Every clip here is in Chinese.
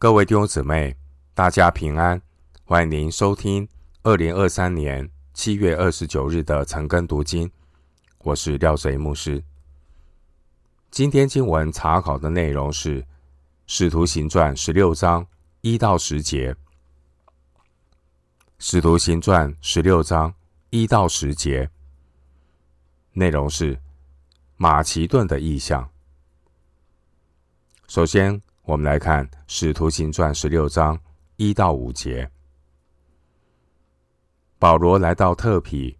各位弟兄姊妹，大家平安！欢迎您收听二零二三年七月二十九日的晨更读经。我是廖贼牧师。今天经文查考的内容是《使徒行传》十六章一到十节，《使徒行传》十六章一到十节内容是马其顿的意象。首先，我们来看《使徒行传》十六章一到五节。保罗来到特庇，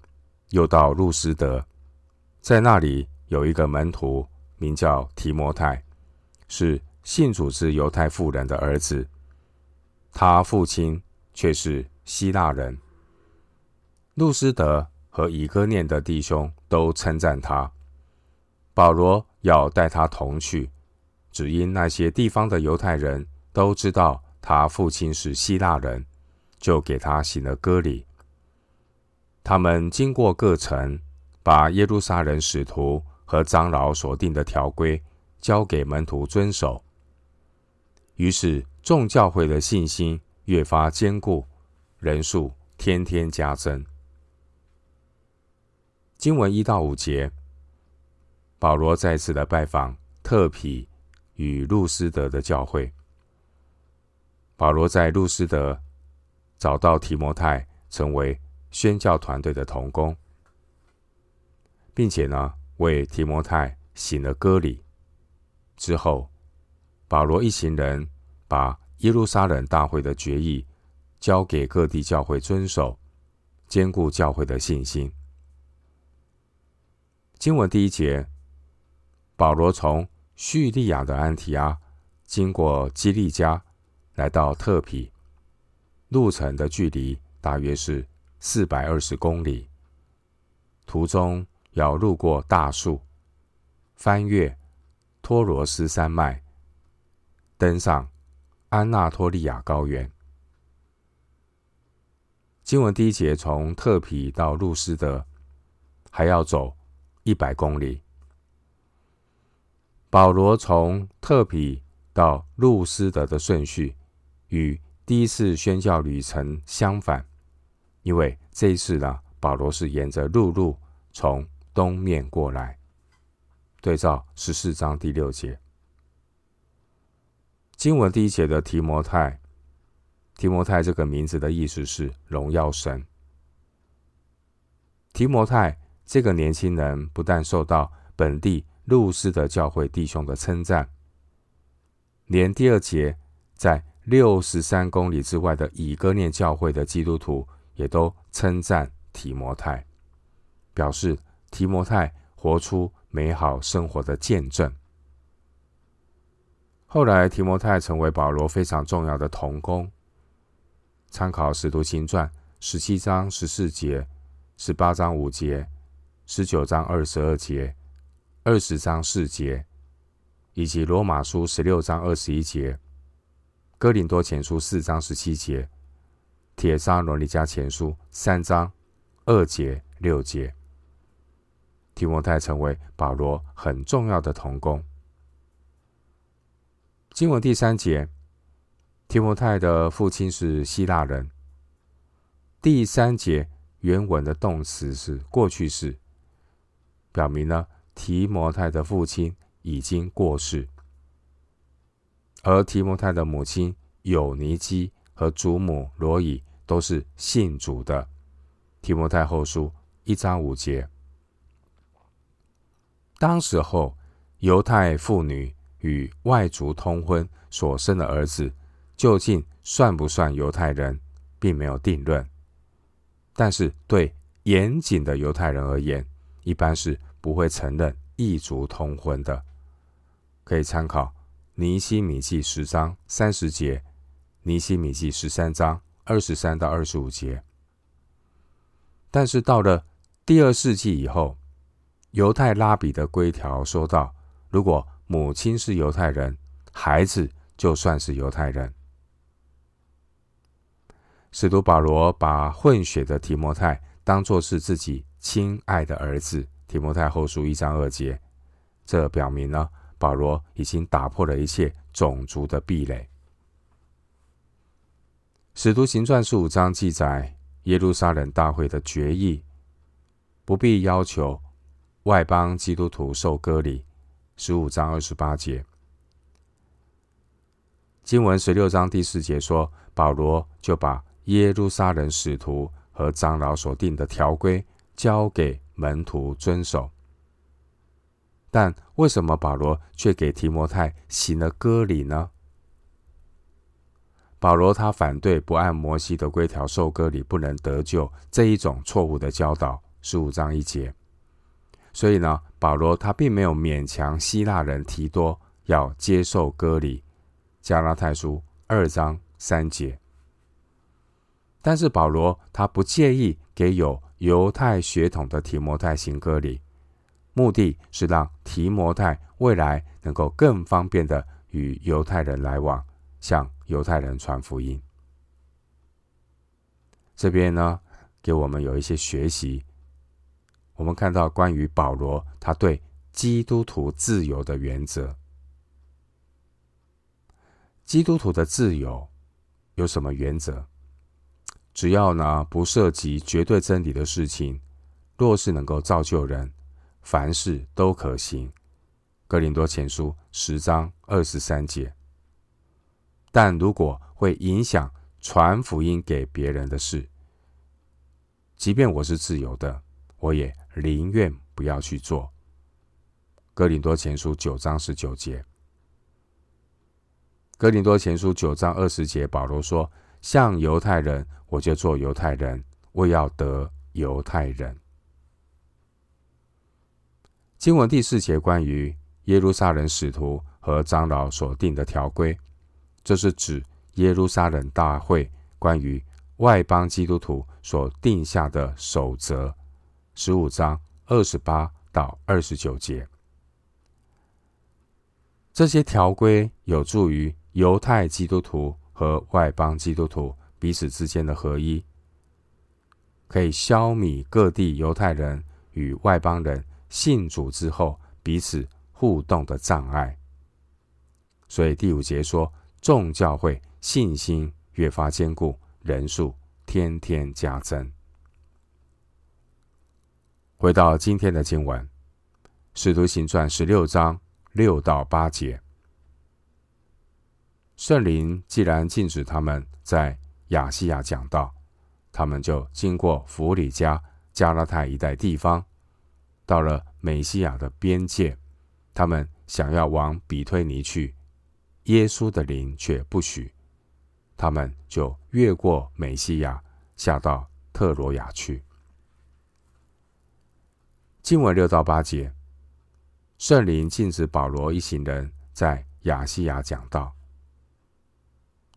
又到路斯德，在那里有一个门徒，名叫提摩太，是信主之犹太妇人的儿子。他父亲却是希腊人。路斯德和以哥念的弟兄都称赞他。保罗要带他同去。只因那些地方的犹太人都知道他父亲是希腊人，就给他行了割礼。他们经过各城，把耶路撒冷使徒和长老所定的条规交给门徒遵守。于是众教会的信心越发坚固，人数天天加增。经文一到五节，保罗再次的拜访特庇。与路斯德的教会，保罗在路斯德找到提摩太，成为宣教团队的同工，并且呢，为提摩太行了割礼。之后，保罗一行人把耶路撒冷大会的决议交给各地教会遵守，坚固教会的信心。经文第一节，保罗从叙利亚的安提阿，经过基利加，来到特庇，路程的距离大约是四百二十公里。途中要路过大树，翻越托罗斯山脉，登上安纳托利亚高原。经文第一节，从特庇到路斯德，还要走一百公里。保罗从特比到路斯德的顺序与第一次宣教旅程相反，因为这一次呢，保罗是沿着陆路从东面过来。对照十四章第六节，经文第一节的提摩太，提摩太这个名字的意思是荣耀神。提摩太这个年轻人不但受到本地路斯的教会弟兄的称赞，连第二节在六十三公里之外的以哥念教会的基督徒也都称赞提摩太，表示提摩太活出美好生活的见证。后来，提摩太成为保罗非常重要的同工。参考《使徒行传》十七章十四节、十八章五节、十九章二十二节。二十章四节，以及罗马书十六章二十一节，哥林多前书四章十七节，帖撒罗尼迦前书三章二节六节，提摩太成为保罗很重要的同工。经文第三节，提摩太的父亲是希腊人。第三节原文的动词是过去式，表明了。提摩太的父亲已经过世，而提摩太的母亲有尼基和祖母罗伊都是信主的。提摩太后书一章五节。当时候，犹太妇女与外族通婚所生的儿子，究竟算不算犹太人，并没有定论。但是对严谨的犹太人而言，一般是。不会承认异族通婚的，可以参考尼西米记十章三十节，尼西米记十三章二十三到二十五节。但是到了第二世纪以后，犹太拉比的规条说道：如果母亲是犹太人，孩子就算是犹太人。使徒保罗把混血的提摩太当作是自己亲爱的儿子。提摩太后书一章二节，这表明呢，保罗已经打破了一切种族的壁垒。使徒行传十五章记载耶路撒冷大会的决议，不必要求外邦基督徒受割礼。十五章二十八节，经文十六章第四节说，保罗就把耶路撒冷使徒和长老所定的条规交给门徒遵守。但为什么保罗却给提摩太行了割礼呢？保罗他反对不按摩西的规条受割礼不能得救这一种错误的教导。十五章一节，所以呢，保罗他并没有勉强希腊人提多要接受割礼。加拉太书二章三节。但是保罗他不介意给有犹太血统的提摩太行歌礼，目的是让提摩太未来能够更方便的与犹太人来往，向犹太人传福音。这边呢，给我们有一些学习。我们看到关于保罗他对基督徒自由的原则。基督徒的自由有什么原则？只要呢不涉及绝对真理的事情，若是能够造就人，凡事都可行。哥林多前书十章二十三节。但如果会影响传福音给别人的事，即便我是自由的，我也宁愿不要去做。哥林多前书九章十九节。哥林多前书九章二十节，保罗说：“像犹太人。”我就做犹太人，为要得犹太人。经文第四节关于耶路撒冷使徒和长老所定的条规，这是指耶路撒冷大会关于外邦基督徒所定下的守则。十五章二十八到二十九节，这些条规有助于犹太基督徒和外邦基督徒。彼此之间的合一，可以消弭各地犹太人与外邦人信主之后彼此互动的障碍。所以第五节说，众教会信心越发坚固，人数天天加增。回到今天的经文，《使徒行传》十六章六到八节，圣灵既然禁止他们在亚细亚讲道，他们就经过弗里加、加拉太一带地方，到了美西亚的边界，他们想要往比推尼去，耶稣的灵却不许，他们就越过美西亚，下到特罗亚去。经文六到八节，圣灵禁止保罗一行人在亚细亚讲道，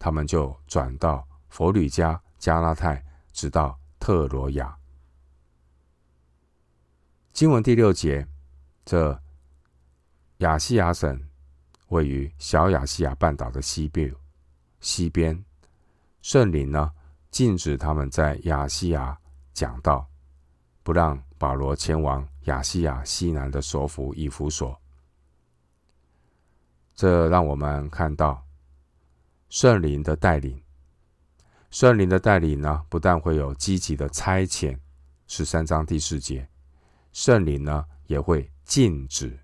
他们就转到。佛吕加、加拉泰，直到特罗亚。经文第六节，这亚细亚省位于小亚细亚半岛的西边，西边，圣灵呢禁止他们在亚细亚讲道，不让保罗前往亚细亚西南的首府以弗所。这让我们看到圣灵的带领。圣灵的带领呢，不但会有积极的差遣，十三章第四节，圣灵呢也会禁止。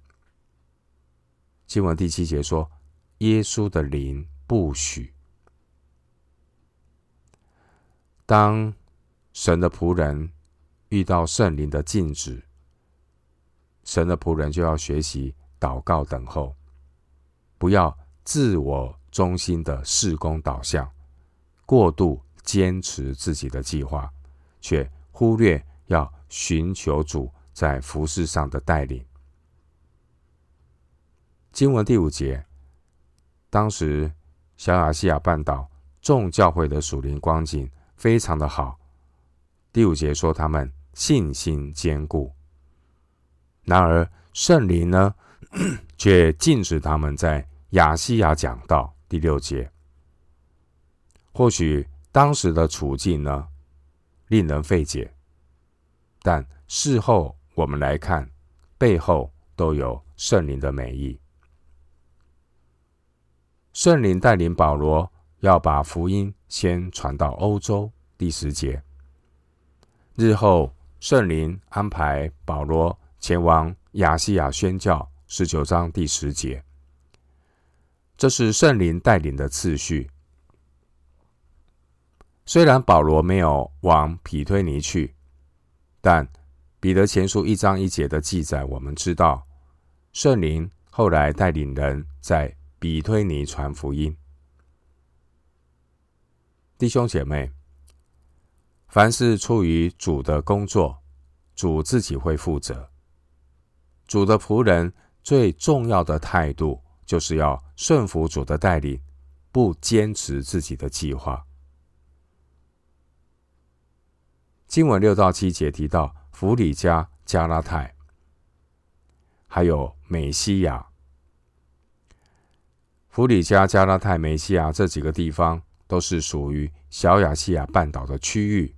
经文第七节说，耶稣的灵不许。当神的仆人遇到圣灵的禁止，神的仆人就要学习祷告等候，不要自我中心的事工导向。过度坚持自己的计划，却忽略要寻求主在服事上的带领。经文第五节，当时小亚细亚半岛众教会的属灵光景非常的好。第五节说他们信心坚固，然而圣灵呢，却禁止他们在亚细亚讲道。第六节。或许当时的处境呢，令人费解，但事后我们来看，背后都有圣灵的美意。圣灵带领保罗要把福音先传到欧洲。第十节，日后圣灵安排保罗前往亚细亚宣教。十九章第十节，这是圣灵带领的次序。虽然保罗没有往庇推尼去，但彼得前书一章一节的记载，我们知道圣灵后来带领人在比推尼传福音。弟兄姐妹，凡是出于主的工作，主自己会负责。主的仆人最重要的态度，就是要顺服主的带领，不坚持自己的计划。经文六到七节提到弗里加、加拉泰，还有美西亚。弗里加、加拉泰、美西亚这几个地方，都是属于小亚细亚半岛的区域。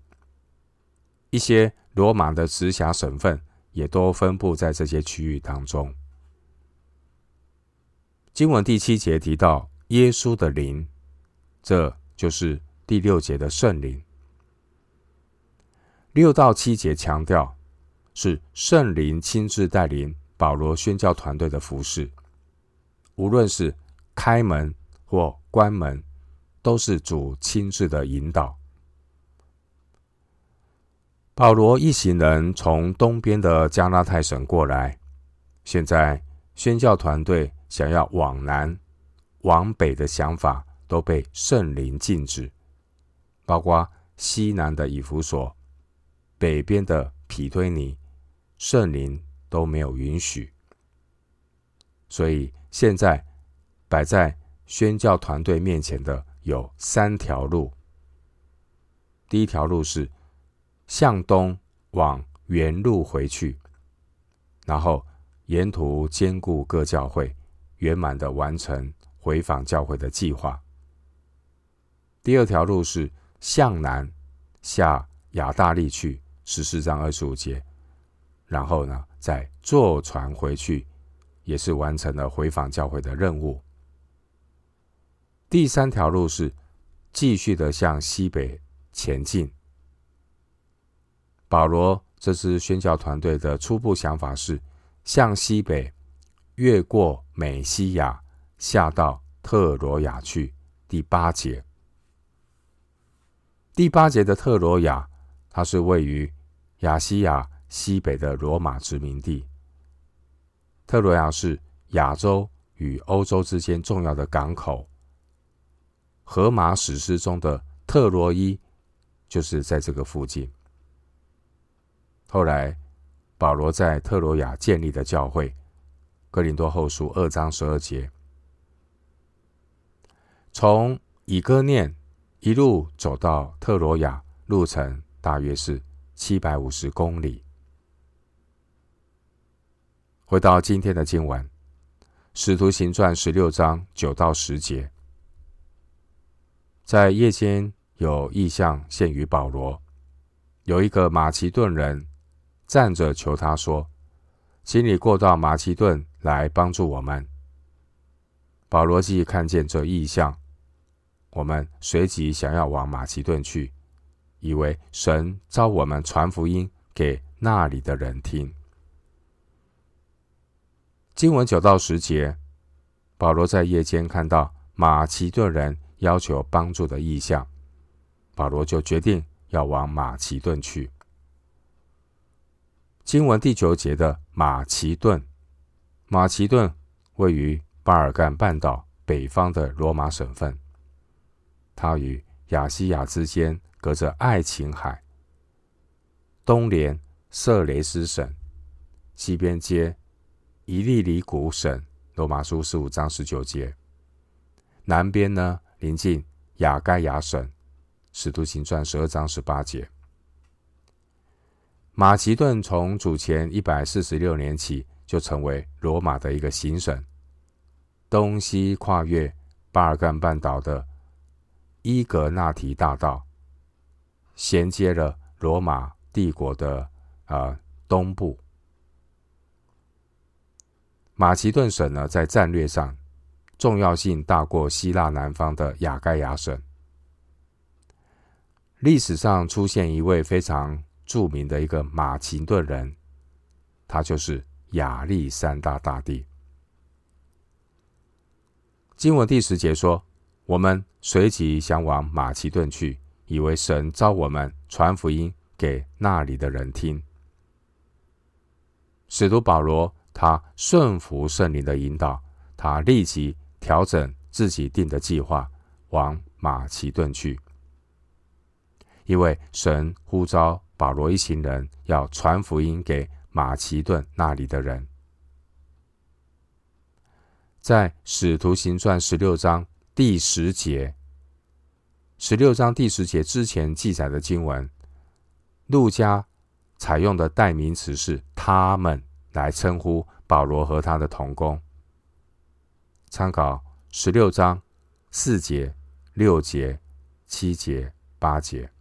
一些罗马的直辖省份也都分布在这些区域当中。经文第七节提到耶稣的灵，这就是第六节的圣灵。六到七节强调是圣灵亲自带领保罗宣教团队的服饰，无论是开门或关门，都是主亲自的引导。保罗一行人从东边的加拉太省过来，现在宣教团队想要往南、往北的想法都被圣灵禁止，包括西南的以弗所。北边的庇推尼，圣灵都没有允许，所以现在摆在宣教团队面前的有三条路。第一条路是向东往原路回去，然后沿途兼顾各教会，圆满的完成回访教会的计划。第二条路是向南下亚大利去。十四章二十五节，然后呢，再坐船回去，也是完成了回访教会的任务。第三条路是继续的向西北前进。保罗这支宣教团队的初步想法是向西北越过美西亚，下到特罗亚去。第八节，第八节的特罗亚，它是位于。亚细亚西北的罗马殖民地，特罗亚是亚洲与欧洲之间重要的港口。荷马史诗中的特洛伊就是在这个附近。后来，保罗在特罗亚建立的教会，哥林多后书二章十二节，从以哥念一路走到特罗亚，路程大约是。七百五十公里。回到今天的经文，《使徒行传》十六章九到十节，在夜间有异象现于保罗，有一个马其顿人站着求他说：“请你过到马其顿来帮助我们。”保罗既看见这异象，我们随即想要往马其顿去。以为神召我们传福音给那里的人听。经文九到十节，保罗在夜间看到马其顿人要求帮助的异象，保罗就决定要往马其顿去。经文第九节的马其顿，马其顿位于巴尔干半岛北方的罗马省份，它与亚细亚之间。隔着爱琴海，东连色雷斯省，西边接伊利里古省（罗马书十五章十九节），南边呢临近亚该亚省（使徒行传十二章十八节）。马其顿从主前一百四十六年起就成为罗马的一个行省，东西跨越巴尔干半岛的伊格纳提大道。衔接了罗马帝国的啊、呃、东部，马其顿省呢，在战略上重要性大过希腊南方的雅盖亚省。历史上出现一位非常著名的一个马其顿人，他就是亚历山大大帝。经文第十节说：“我们随即想往马其顿去，以为神召我们传福音给那里的人听。”使徒保罗他顺服圣灵的引导，他立即调整自己定的计划，往马其顿去。因为神呼召保罗一行人要传福音给马其顿那里的人，在使徒行传十六章第十节，十六章第十节之前记载的经文，路加采用的代名词是“他们”来称呼保罗和他的同工。参考十六章四节、六节、七节、八节。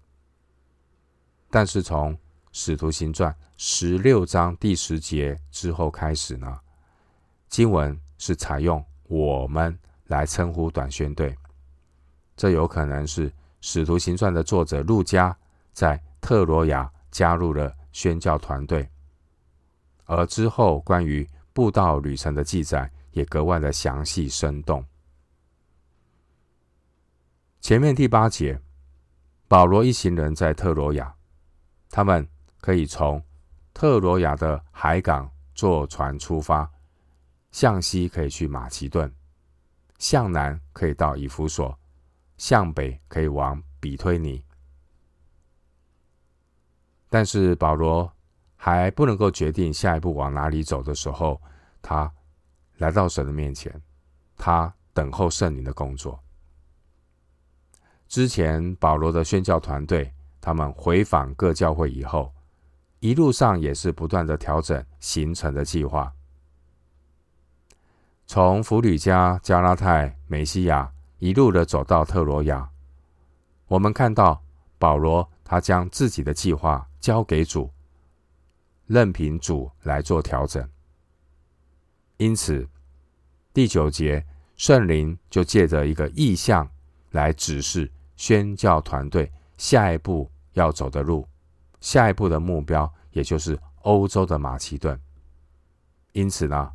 但是从《使徒行传》十六章第十节之后开始呢，经文是采用“我们”来称呼短宣队。这有可能是《使徒行传》的作者路加在特罗亚加入了宣教团队，而之后关于布道旅程的记载也格外的详细生动。前面第八节，保罗一行人在特罗亚。他们可以从特罗亚的海港坐船出发，向西可以去马其顿，向南可以到以弗所，向北可以往比推尼。但是保罗还不能够决定下一步往哪里走的时候，他来到神的面前，他等候圣灵的工作。之前保罗的宣教团队。他们回访各教会以后，一路上也是不断的调整行程的计划。从弗吕加、加拉太、美西亚一路的走到特罗亚，我们看到保罗他将自己的计划交给主，任凭主来做调整。因此，第九节圣灵就借着一个意象来指示宣教团队。下一步要走的路，下一步的目标，也就是欧洲的马其顿。因此呢，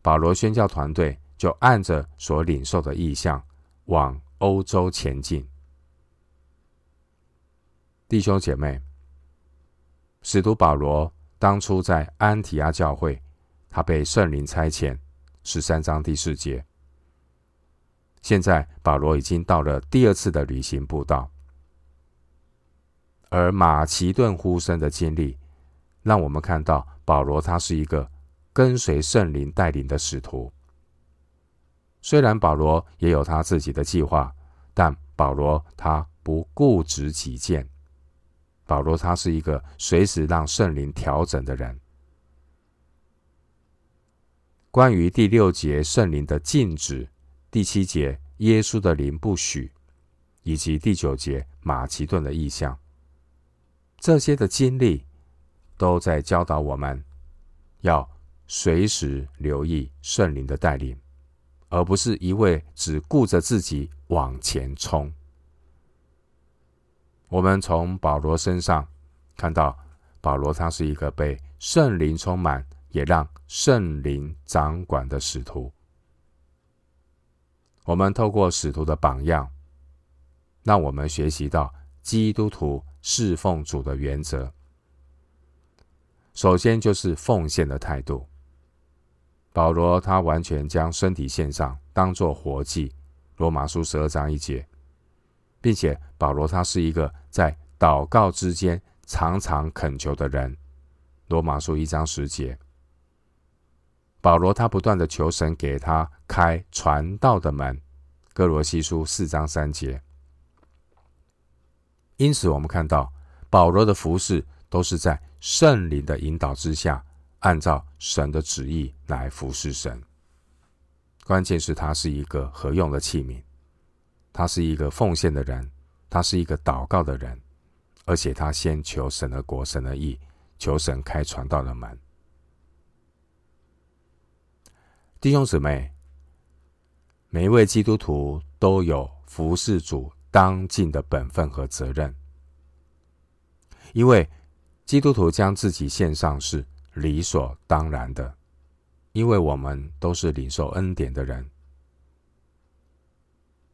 保罗宣教团队就按着所领受的意向，往欧洲前进。弟兄姐妹，使徒保罗当初在安提阿教会，他被圣灵差遣，十三章第四节。现在保罗已经到了第二次的旅行布道。而马其顿呼声的经历，让我们看到保罗他是一个跟随圣灵带领的使徒。虽然保罗也有他自己的计划，但保罗他不固执己见。保罗他是一个随时让圣灵调整的人。关于第六节圣灵的禁止，第七节耶稣的灵不许，以及第九节马其顿的意象。这些的经历都在教导我们，要随时留意圣灵的带领，而不是一味只顾着自己往前冲。我们从保罗身上看到，保罗他是一个被圣灵充满，也让圣灵掌管的使徒。我们透过使徒的榜样，让我们学习到基督徒。侍奉主的原则，首先就是奉献的态度。保罗他完全将身体献上，当作活祭。罗马书十二章一节，并且保罗他是一个在祷告之间常常恳求的人。罗马书一章十节，保罗他不断的求神给他开传道的门。歌罗西书四章三节。因此，我们看到保罗的服饰都是在圣灵的引导之下，按照神的旨意来服侍神。关键是他是一个合用的器皿，他是一个奉献的人，他是一个祷告的人，而且他先求神的国、神的意，求神开传道的门。弟兄姊妹，每一位基督徒都有服侍主当尽的本分和责任，因为基督徒将自己献上是理所当然的，因为我们都是领受恩典的人。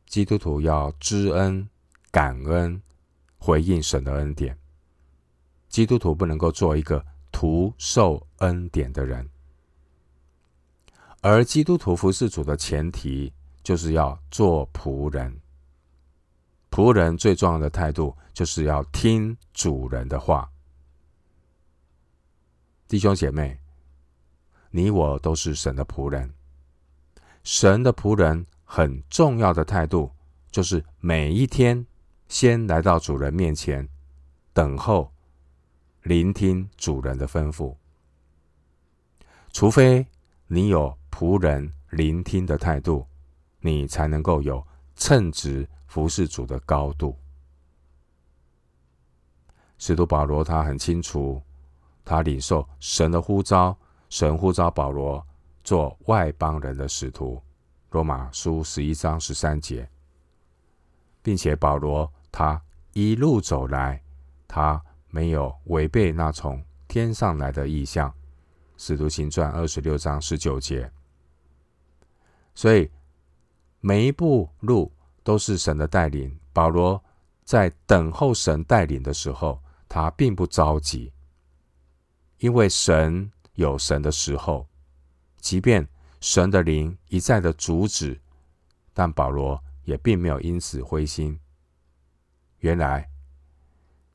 基督徒要知恩、感恩、回应神的恩典。基督徒不能够做一个徒受恩典的人，而基督徒服侍主的前提就是要做仆人。仆人最重要的态度就是要听主人的话。弟兄姐妹，你我都是神的仆人，神的仆人。很重要的态度就是每一天先来到主人面前，等候、聆听主人的吩咐。除非你有仆人聆听的态度，你才能够有称职服侍主的高度。使徒保罗他很清楚，他领受神的呼召，神呼召保罗做外邦人的使徒。罗马书十一章十三节，并且保罗他一路走来，他没有违背那从天上来的意象。使徒行传二十六章十九节，所以每一步路都是神的带领。保罗在等候神带领的时候，他并不着急，因为神有神的时候，即便。神的灵一再的阻止，但保罗也并没有因此灰心。原来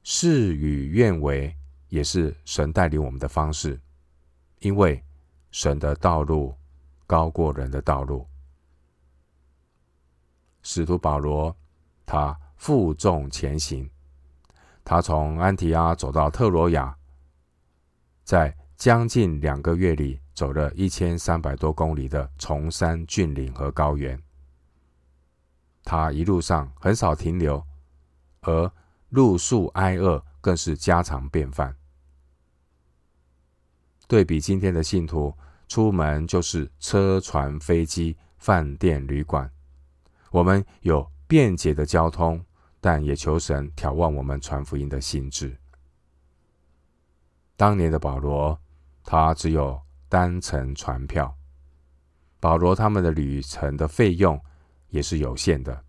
事与愿违也是神带领我们的方式，因为神的道路高过人的道路。使徒保罗他负重前行，他从安提阿走到特罗亚，在将近两个月里。走了一千三百多公里的崇山峻岭和高原，他一路上很少停留，而露宿挨饿更是家常便饭。对比今天的信徒，出门就是车船飞机、饭店旅馆，我们有便捷的交通，但也求神挑旺我们传福音的心志。当年的保罗，他只有。单程船票，保罗他们的旅程的费用也是有限的。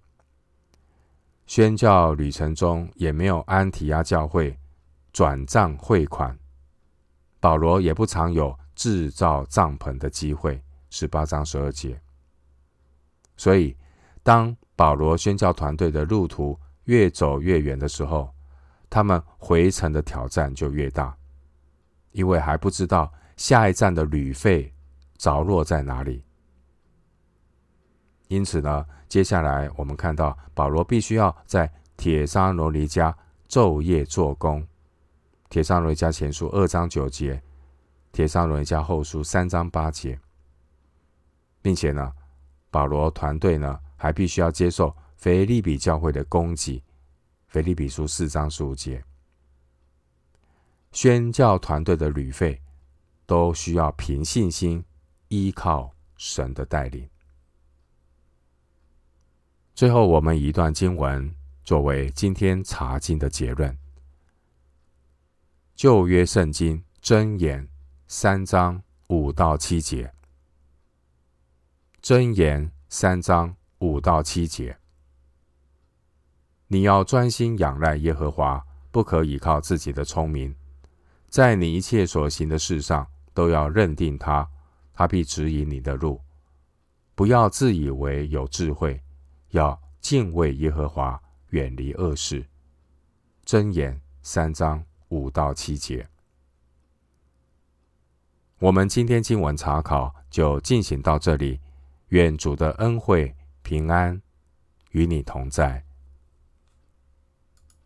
宣教旅程中也没有安提阿教会转账汇款，保罗也不常有制造帐篷的机会。十八章十二节。所以，当保罗宣教团队的路途越走越远的时候，他们回程的挑战就越大，因为还不知道。下一站的旅费着落在哪里？因此呢，接下来我们看到保罗必须要在帖撒罗尼迦昼夜做工。帖撒罗尼迦前书二章九节，帖撒罗尼迦后书三章八节，并且呢，保罗团队呢还必须要接受腓立比教会的供给。腓立比书四章十五节，宣教团队的旅费。都需要凭信心依靠神的带领。最后，我们一段经文作为今天查经的结论：旧约圣经箴言三章五到七节。箴言三章五到七节，你要专心仰赖耶和华，不可倚靠自己的聪明，在你一切所行的事上。都要认定他，他必指引你的路。不要自以为有智慧，要敬畏耶和华，远离恶事。箴言三章五到七节。我们今天经文查考就进行到这里。愿主的恩惠平安与你同在。